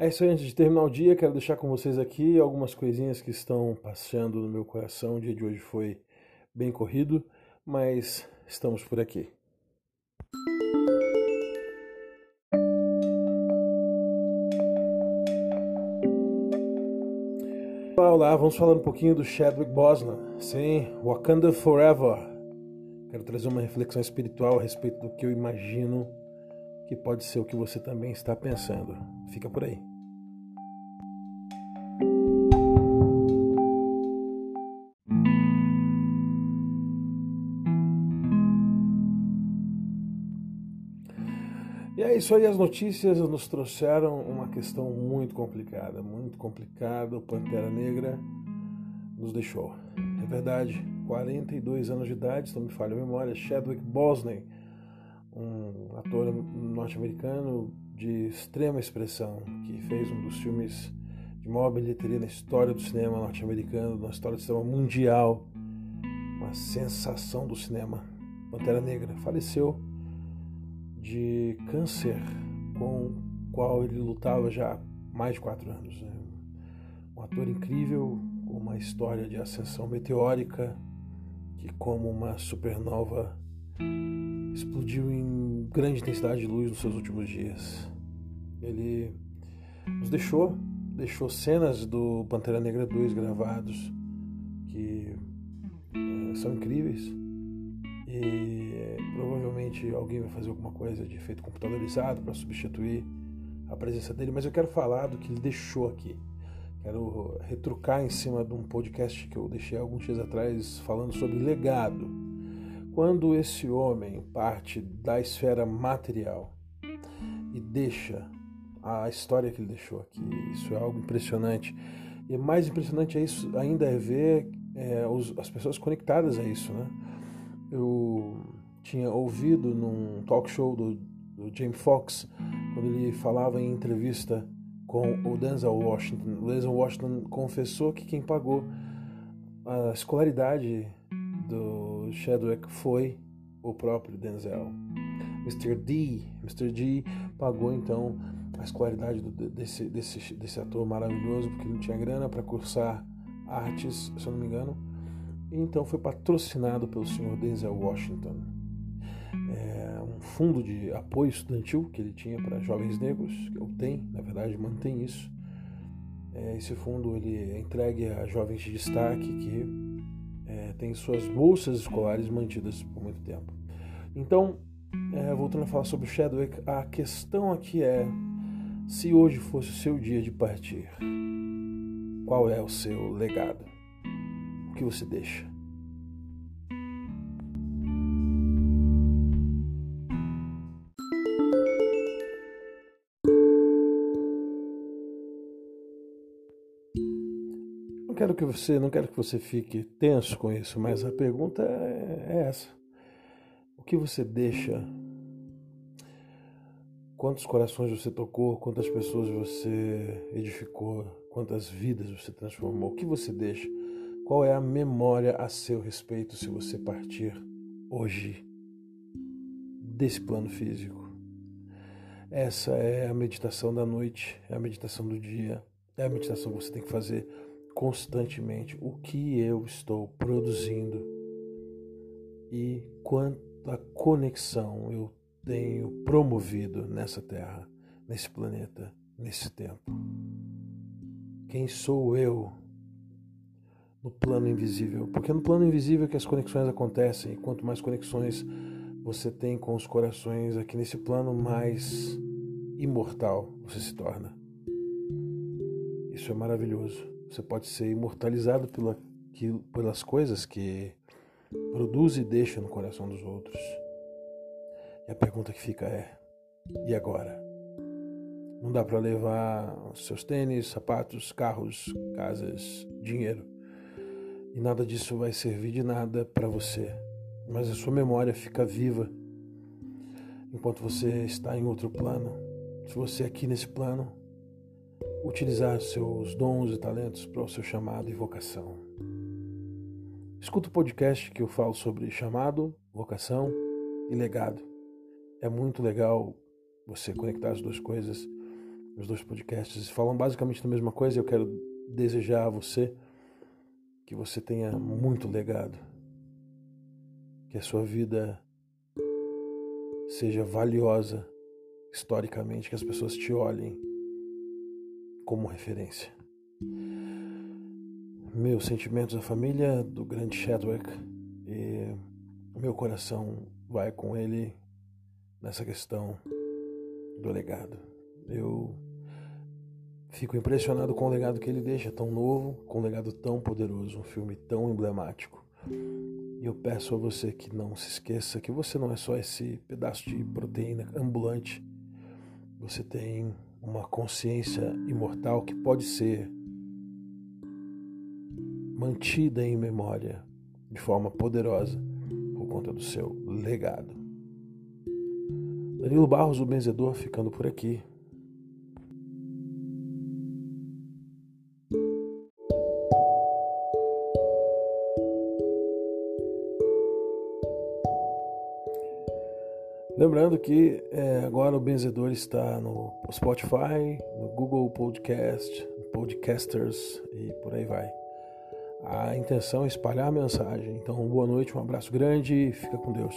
É isso aí, antes de terminar o dia, quero deixar com vocês aqui algumas coisinhas que estão passando no meu coração. O dia de hoje foi bem corrido, mas estamos por aqui. Olá, vamos falar um pouquinho do Chadwick Boseman. Sim, Wakanda Forever. Quero trazer uma reflexão espiritual a respeito do que eu imagino que pode ser o que você também está pensando. Fica por aí. Isso aí, as notícias nos trouxeram uma questão muito complicada, muito complicada. O Pantera Negra nos deixou. É verdade, 42 anos de idade, se não me falha a memória, Chadwick Boseman um ator norte-americano de extrema expressão, que fez um dos filmes de maior bilheteria na história do cinema norte-americano, na história do cinema mundial, uma sensação do cinema. Pantera Negra faleceu de câncer com o qual ele lutava já há mais de quatro anos. Né? Um ator incrível, com uma história de ascensão meteórica, que como uma supernova explodiu em grande intensidade de luz nos seus últimos dias. Ele nos deixou, deixou cenas do Pantera Negra 2 gravados que é, são incríveis e provavelmente alguém vai fazer alguma coisa de efeito computadorizado para substituir a presença dele, mas eu quero falar do que ele deixou aqui. Quero retrucar em cima de um podcast que eu deixei alguns dias atrás falando sobre legado quando esse homem parte da esfera material e deixa a história que ele deixou aqui, isso é algo impressionante. E mais impressionante é isso, ainda é ver é, os, as pessoas conectadas a isso, né? Eu tinha ouvido num talk show do, do James Fox, quando ele falava em entrevista com o Denzel Washington. O Denzel Washington confessou que quem pagou a escolaridade do Chadwick foi o próprio Denzel. Mr. D, Mr. D pagou então a escolaridade do, desse, desse, desse ator maravilhoso, porque não tinha grana para cursar artes, se eu não me engano. E então foi patrocinado pelo senhor Denzel Washington. Fundo de apoio estudantil que ele tinha para jovens negros, que eu tenho, na verdade, mantém isso. É, esse fundo ele é entregue a jovens de destaque que é, tem suas bolsas escolares mantidas por muito tempo. Então, é, voltando a falar sobre Chadwick, a questão aqui é: se hoje fosse o seu dia de partir, qual é o seu legado? O que você deixa? Quero que você, não quero que você fique tenso com isso, mas a pergunta é, é essa. O que você deixa? Quantos corações você tocou? Quantas pessoas você edificou? Quantas vidas você transformou? O que você deixa? Qual é a memória a seu respeito se você partir hoje desse plano físico? Essa é a meditação da noite, é a meditação do dia, é a meditação que você tem que fazer constantemente o que eu estou produzindo e quanta conexão eu tenho promovido nessa terra, nesse planeta, nesse tempo. Quem sou eu no plano invisível? Porque é no plano invisível que as conexões acontecem, e quanto mais conexões você tem com os corações aqui nesse plano, mais imortal você se torna. Isso é maravilhoso. Você pode ser imortalizado pela, pelas coisas que produz e deixa no coração dos outros. E a pergunta que fica é: e agora? Não dá para levar seus tênis, sapatos, carros, casas, dinheiro. E nada disso vai servir de nada para você. Mas a sua memória fica viva enquanto você está em outro plano. Se você é aqui nesse plano utilizar seus dons e talentos para o seu chamado e vocação. Escuta o podcast que eu falo sobre chamado, vocação e legado. É muito legal você conectar as duas coisas. Os dois podcasts falam basicamente da mesma coisa. Eu quero desejar a você que você tenha muito legado, que a sua vida seja valiosa historicamente, que as pessoas te olhem como referência. Meus sentimentos à família do grande Chadwick e meu coração vai com ele nessa questão do legado. Eu fico impressionado com o legado que ele deixa, tão novo, com um legado tão poderoso, um filme tão emblemático. E eu peço a você que não se esqueça que você não é só esse pedaço de proteína ambulante. Você tem uma consciência imortal que pode ser mantida em memória de forma poderosa por conta do seu legado. Danilo Barros, o benzedor, ficando por aqui. Lembrando que é, agora o Benzedor está no Spotify, no Google Podcast, Podcasters e por aí vai. A intenção é espalhar a mensagem. Então, boa noite, um abraço grande e fica com Deus.